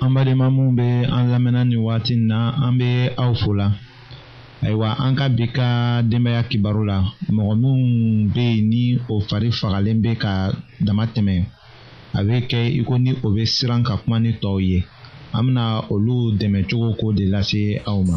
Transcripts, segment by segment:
an badenma minnu bɛ an lamɛnna ni waati in na an bɛ aw fo la ayiwa an ka bi ka denbaya kibaru la mɔgɔ minnu bɛ yen ni o fari fagalen bɛ ka dama tɛmɛ a bɛ kɛ i ko ni o bɛ siran ka kuma ni tɔw ye an bɛna olu dɛmɛ cogo ko de lase aw ma.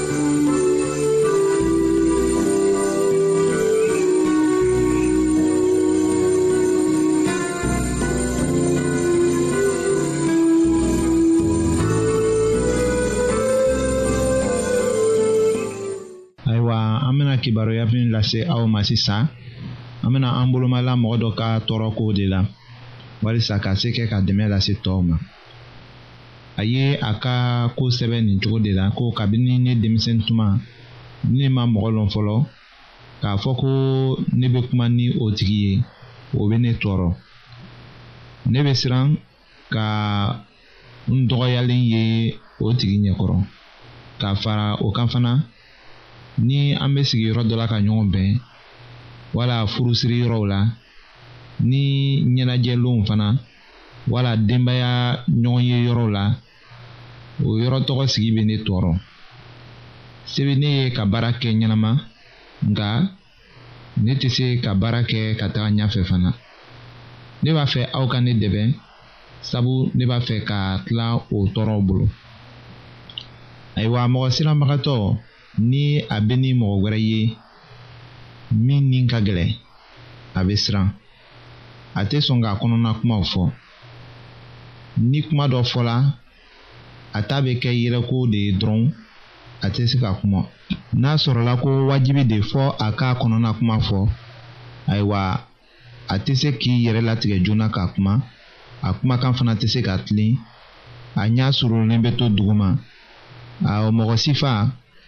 kibaruya min lase aw ma sisan an bɛna an bolomala mɔgɔ dɔ ka tɔɔrɔko de la walisa ka se kɛ ka dɛmɛ lase tɔw ma a ye a ka ko sɛbɛn nin cogo de la ko kabini ne denmisɛn tuma ne ma mɔgɔ lɔn fɔlɔ k'a fɔ ko ne bɛ kuma ni o tigi ye o bɛ ne tɔɔrɔ ne bɛ siran ka n dɔgɔyalen ye o tigi ɲɛkɔrɔ ka fara o kan fana ni an bɛ sigi yɔrɔ dɔ la ka ɲɔgɔn bɛn wala furusiri yɔrɔw la ni ɲɛnajɛlenw fana wala denbaya ɲɔgɔn ye yɔrɔ la o yɔrɔ tɔgɔ sigi bɛ ne tɔɔrɔ se bɛ ne ye ka baara kɛ ɲɛnama nka ne tɛ se ka baara kɛ ka taga ɲɛfɛ fana ne b'a fɛ aw ka ne dɛmɛ sabu ne b'a fɛ ka tila o tɔɔrɔw bolo ayiwa mɔgɔ siramagatɔ ni a bɛ ni mɔgɔ wɛrɛ ye min ni ka gɛlɛn a bɛ siran a tɛ sɔn k'a kɔnɔna kumaw fɔ ni kuma dɔ fɔla a ta bɛ kɛ yɛrɛko de ye dɔrɔn a tɛ se ka kuma n'a sɔrɔla ko wajibi de fɔ a k'a kɔnɔna kuma fɔ ayiwa a tɛ se k'i yɛrɛ latigɛ joona ka kuma a kumakan fana tɛ se ka tilen a ɲɛ surunnen bɛ to duguma a mɔgɔ sifa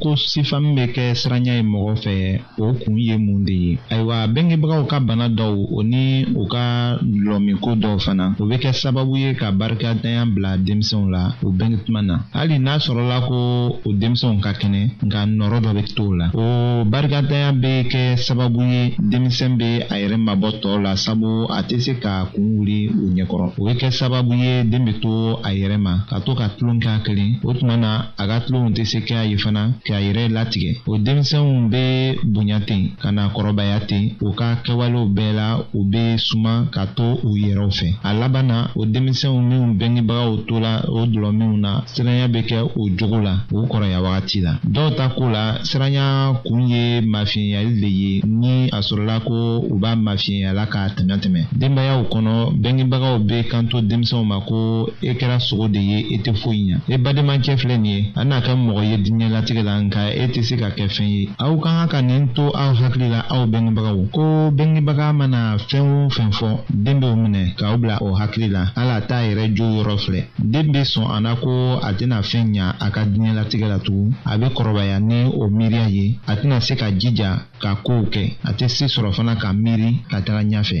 ko sifamu bɛ kɛ siranya ye mɔgɔ fɛ o kun ye mun de ye ayiwa bengebagaw ka bana dɔw o ni u ka lɔmiko dɔw fana o bɛ kɛ sababu ye ka barikadanya bila denmisɛnw la o bɛnge tuma na hali n'a sɔrɔla ko o denmisɛnw ka kɛnɛ nka nɔrɔ dɔ bɛ t'o la o barikatanya bɛ kɛ sababu ye denmisɛn bɛ a yɛrɛ mabɔ tɔw la sabu a tɛ se ka kun wuli u ɲɛkɔrɔ o bɛ kɛ sababu ye den bɛ to a yɛrɛ ma ka to ka tulon kɛ a kelen o tuma na a ka tulonw tɛ se kɛ a ye fana k'a yɛrɛ latigɛ o denmisɛnw bɛ bonya ten ka na kɔrɔbaya ten u ka kɛwalew bɛɛ la u bɛ suma ka to u yɛrɛw fɛ a laban na o denmisɛnw minnu bɛngebagaw tora o dulɔminw na siranya bɛ kɛ o jogo la o kɔrɔya wagati la dɔw ta ko la siranya kun ye mafiɲɛyali de ye ni a sɔrɔla ko u b'a mafiɲɛyala k'a tɛmɛ tɛmɛ denbayaw kɔnɔ bɛngebagaw bɛ kanto denmisɛnw ma ko e kɛra sogo de ye e tɛ foyi ɲa e bademakɛ filɛ nin ye a n'a kɛ mɔgɔ ye diɲɛlatigɛ la nka e tɛ se ka kɛ fɛn ye aw ka kan ka nin to aw hakili la aw bɛngebagaw ko bɛngebaga mana fɛn o fɛn fɔ den dɔw minɛ k'aw bila o hakili la ala t'a yɛrɛ jo yɔrɔ filɛ den bɛ sɔn a na ko a tɛna fɛn ɲa a ka diɲɛlatigɛ la tugun a bɛ kɔrɔbaya ni o miiriya ye a tɛna se ka jija ka kow kɛ a tɛ se sɔrɔ fana ka miiri ka taga ɲɛfɛ.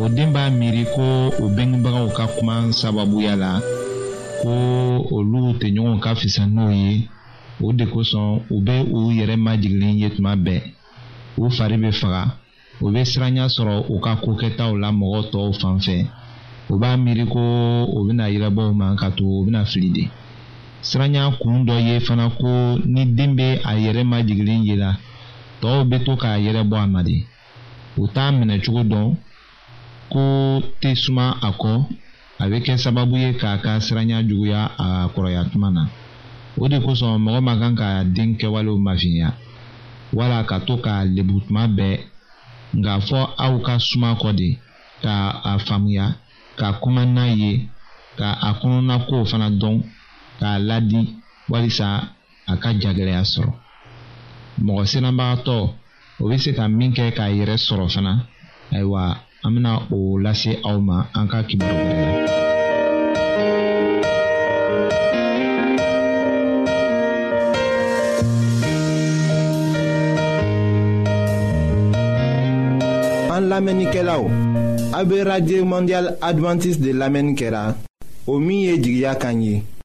o den b'a miiri ko o bɛngebagaw ka kuma sababuya la ko olu tɛɲɔgɔnw ka fisa n'o ye o de kosɔn u bɛ u yɛrɛ majiginnen ye tuma bɛɛ u fari bɛ faga u bɛ siranya sɔrɔ u ka ko kɛtaw la mɔgɔ tɔw fan fɛ u b'a miiri ko u bɛna yirabɔ u ma ka to u bɛna fili de siranya kun dɔ ye fana ko ni den bɛ a yɛrɛ majiginnen ye la tɔw bɛ to k'a yɛrɛ bɔ a ma de u t'a minɛcogo dɔn ko tɛ suma a kɔ a bɛ kɛ sababu ye k'a ka siranya juguya a kɔrɔya tuma na o de kosɔn mɔgɔ man kan ka den kɛwalew mafiɲɛ wala ka to ka lebu tuma bɛɛ nka fɔ aw ka suma kɔ de ka a faamuya ka kuma n'a ye ka a kɔnɔna kow fana dɔn k'a ladi walisa a ka jagɛlɛya sɔrɔ mɔgɔ siranbagatɔ o bɛ se ka min kɛ k'a yɛrɛ sɔrɔ fana ayiwa an bɛna o lase aw ma an ka kibaru wɛrɛ la. an lamɛnnikɛlaw a bɛ radio mondial adventiste de lamɛnni kɛra o min ye jigiya kan ye.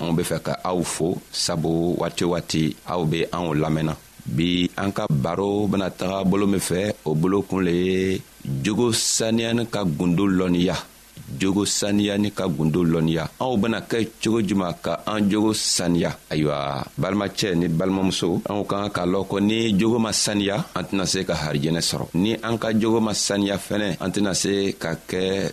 anw be fɛ ka aw fo sabu waati o waati aw be anw lamɛnna bi an ka baro bena taga bolo min fɛ o bolo kun le ye jogo saniyani ka gundo lɔnniya jogo saniyani ka gundo lɔnniya anw bena kɛ cogo juman ka an jogo saniya ayiwa balimacɛ ni balimamuso anw ka kan k'a lɔn ko ni jogo ma saniya an tɛna se ka harijɛnɛ sɔrɔ ni an ka jogo ma saniya fɛnɛ an tɛna se ka kɛ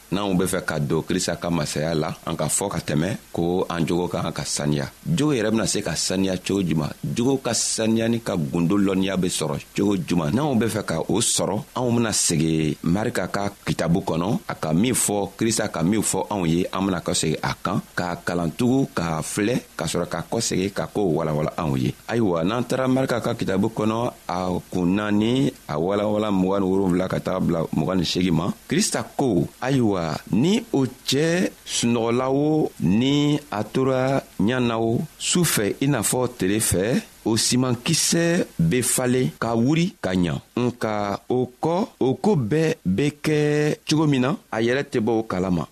n'anw be fɛ ka don krista ka masaya la an ka fɔɔ ka tɛmɛ ko an jogo ka kan ka saniya jogo yɛrɛ bena se ka saniya cogo juman jogo ka saniyani ka gundo lɔnniya be sɔrɔ cogo juman n'anw be fɛ ka o sɔrɔ anw bena segi marika ka kitabu kɔnɔ a ka min fɔ krista ka minw fɔ anw ye an bena kɔsegi a kan k'a kalantugu k'a filɛ ka sɔrɔ ka kɔsegi ka koo walawala anw ye ayiwa n'an tara marika ka kitabu kɔnɔ a kun naani a walawala mugan ni wolonfila ka taga bila mugan ni seegin ma krista ko ayiwa ni o cɛ sunɔgɔla o ni a tora ɲa na o su fɛ i n'a fɔ tele fɛ o simankisɛ bɛ falen ka wuri ka ɲa nka o kɔ o ko bɛɛ bɛ kɛ cogo min na a yɛrɛ tɛ bɔ o kalama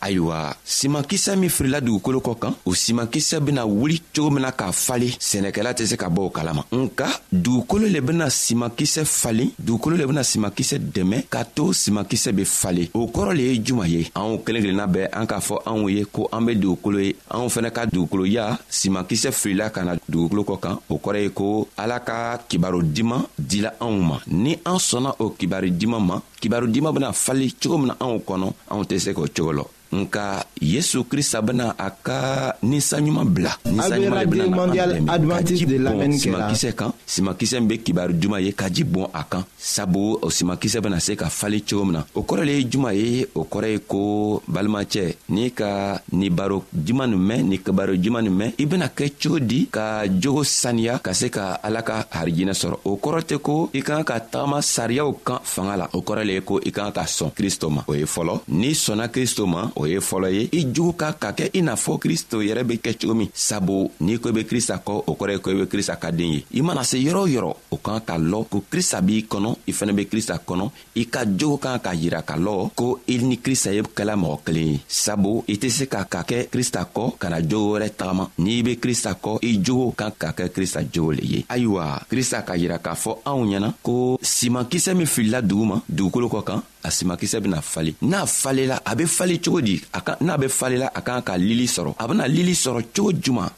ayiwa simankisɛ min firila dugukolo kɔ kan o simankisɛ bena wuli cogo min na k'a falen sɛnɛkɛla tɛ se ka bɔ o kalama nka dugukolo le bena simankisɛ falen dugukolo le bena simankisɛ dɛmɛ k'a to simankisɛ be falen o kɔrɔ le ye juman ye anw kelen kelenna bɛɛ an k'a fɔ anw ye ko an be dugukolo ye anw fɛnɛ ka dugukoloya simankisɛ firila ka na dugukolo kɔ kan o kɔrɔ ye ko ala ka kibaro diman dila anw ma ni an sɔnna o kibari diman ma kibaru dima bena fali cogo min na anw kɔnɔ anw tɛ se k'o cogo lɔ nka yesu krista bena a ka ninsanɲuman bila ninsanɲuman le bena na an dɛmɛ ka ji bɔn simakisɛ kan simakisɛ min be kibaru duma ye ka ji bɔn a kan sabu o simakisɛ bena se ka fali cogo min na o kɔrɔ le ye juma ye o kɔrɔ ye ko balimacɛ n'i ka ni baro juma nin mɛn ni kibaro juma nin mɛn i bena kɛ cogo di ka jogo saniya ka se ka ala ka harijinɛ sɔrɔ o kɔrɔ tɛ ko i kan ka tagama sariyaw kan fanga la o kɔrɔ le ye ko i kan ka sɔn kristo ma o ye fɔlɔ n'i sɔnna kristo ma o ye fɔlɔ ye i jugu ka ka kɛ i n'a fɔ kristo yɛrɛ be kɛ cogo min sabu n'i ko i be krista kɔ o kɔrɔ ye ko i be krista ka den ye i mana se yɔrɔ yɔrɔ o kan ka lɔ ko krista b'i kɔnɔ i fɛnɛ be krista kɔnɔ i ka jogo kan ka yira ka lɔ ko i ni krista ye kɛla mɔgɔ kelen ye sabu i tɛ se ka ka kɛ krista kɔ ka na jogo wɛrɛ tagama n'i be krista kɔ i jogo kan ka kɛ krista jogo le ye ayiwa krista ka yira k'a fɔ anw ɲɛna ko simankisɛ min filila dugu ma dugukolo kɔ kan a simakisɛ bena fali n'a falela a be fali cogo di n'a be falela a kan ka lili sɔrɔ a bena lili sɔrɔ cogo juman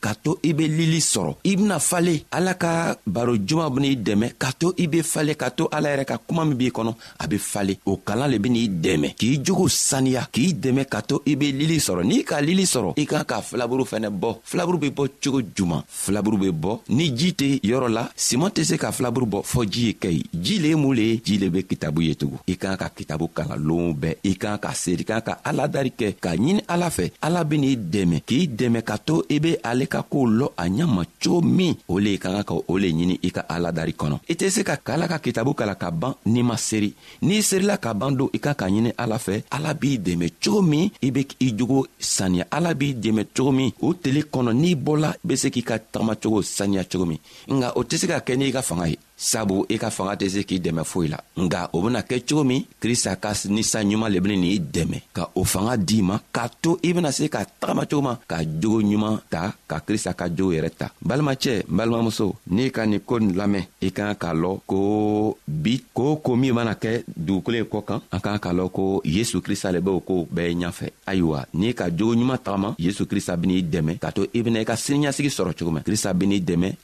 k'a to i be lili sɔrɔ i bena fale ala ka baro juman ben'i dɛmɛ k'a to i be fale k'a to ala yɛrɛ ka kuma min b'i kɔnɔ a be fale o kalan le ben'i dɛmɛ k'i jogo saniya k'i dɛmɛ k'a to i be lili sɔrɔ n'i ka lili sɔrɔ i kan ka filaburu fɛnɛ bɔ filaburu be bɔ cogo juman filaburu be bɔ ni ji tɛ yɔrɔ la siman tɛ se ka filaburu bɔ fɔɔ ji ye kɛ ji le ye mun le ye ji le be kitabu ye tugun i kan ka kitabu kalanlenw bɛɛ i kan ka seeri kan ka ala dari kɛ k'a ɲini ala fɛ ala bɛ n'i dɛmɛ k'i dɛmɛ ka to i be ale ka koow lɔ a ɲama cogo min o le ka kan ka o le ɲini i ka ala dari kɔnɔ i tɛ se ka kala ka kitabu kala ka ban n'i ma seri n'i serila ka ban don i kan ka ɲini ala fɛ ala b'i dɛmɛ cogo min i be i jogo saniya ala b'i dɛmɛ cogo min o tele kɔnɔ n'i bɔla i be se k'i ka tagamacogo saniya cogo min nka o tɛ se ka kɛ n'i ka fanga ye sabu i ka fanga tɛ se k'i dɛmɛ foyi la nka o bena kɛ cogo min krista ka ni sa ɲuman le beni n'i dɛmɛ ka o fanga d'i ma k'a to i bena se ka tagama cogo ma ka jogo ɲuman ta ka krista ka jogo yɛrɛ ta balimacɛ balimamuso n'i ka nin ko nin lamɛn i kan k'a lɔn ko bi ko ko min mana kɛ dugukolo ye kɔ kan an kan k'a lɔn ko yesu krista le b'o kow bɛɛ ɲafɛ ayiwa n'i ka jogo ɲuman tagama yesu krista ben'i dɛmɛ k'a to i bena i ka siniɲasigi sɔrɔ cogo ma krista ben'i dɛmɛ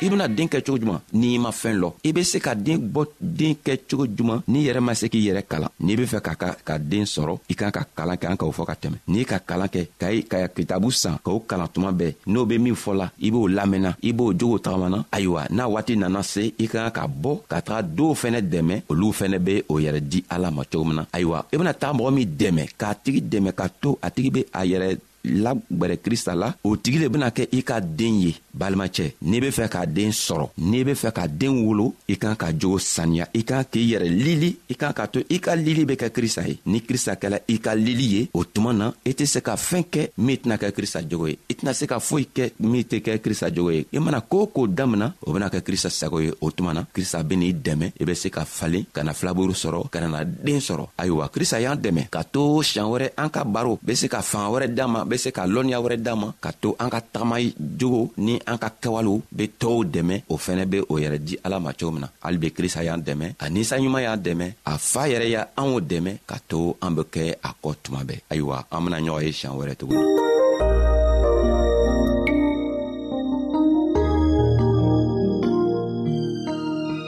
i bena den kɛ cogo juman n'i ma fɛɛn lɔ i be se ka den bɔ den kɛ cogo juman n'i yɛrɛ ma se k'i yɛrɛ kalan n'i be fɛ ka ka ka den sɔrɔ i kan ka kalan kɛ an k'o fɔ ka tɛmɛ n'i ka kalan kɛ ka i ka kitabu san k'o kalan tuma bɛɛ n'o be min fɔ la i b'o lamɛnna i b'o jogo tagamana ayiwa n'a waati nana se i ka kan ka bɔ ka taga dɔw fɛnɛ dɛmɛ olu fɛnɛ be o yɛrɛ di ala ma cogo min na ayiwa i bena taga mɔgɔ min dɛmɛ k'a tigi dɛmɛ ka to a tigi be a yɛrɛ lagwɛrɛ krista la o tigi le bena kɛ i ka den ye balimacɛ n'i be fɛ ka den sɔrɔ n'i be fɛ ka den wolo i kan ka jogo saniya i kan k'i yɛrɛ lili i kan k'a to i ka lili be kɛ krista ye ni krista kɛla i ka lili ye o tuma na i tɛ se ka fɛɛn kɛ min tɛna kɛ krista jogo ye i tɛna se ka foyi kɛ min tɛ kɛ krista jogo ye i mana koo k'o damina o bena kɛ krista sago ye o tuma na krista ben'i dɛmɛ i be se ka falen ka na filaburu sɔrɔ ka nana den sɔrɔ ayiwa krista y'an dɛmɛ ka to siɲan wɛrɛ an ka baro be se ka fanga wɛrɛ d'an ma be se ka lɔnniya wɛrɛ d'an ma ka to an ka tagama jogo ni an ka kɛwalew be tɔɔw dɛmɛ o fɛnɛ be o yɛrɛ di ala ma cogo min na hali be krista y'an dɛmɛ a ninsanɲuman y'an dɛmɛ a fa yɛrɛ y' anw dɛmɛ ka to an be kɛ a kɔ tuma bɛɛ ayiwa an bena ɲɔgɔn ye siɲan wɛrɛ tuguni